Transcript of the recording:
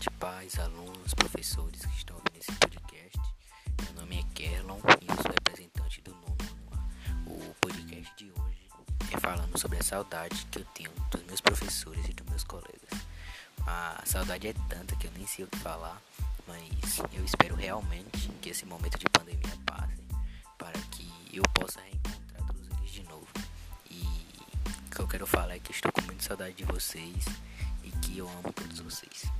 tarde, pais, alunos, professores que estão ouvindo esse podcast. Meu nome é Kerlon e eu sou representante do nono O podcast de hoje é falando sobre a saudade que eu tenho dos meus professores e dos meus colegas. A saudade é tanta que eu nem sei o que falar, mas eu espero realmente que esse momento de pandemia passe para que eu possa reencontrar todos eles de novo. E o que eu quero falar é que estou com muita saudade de vocês e que eu amo todos vocês.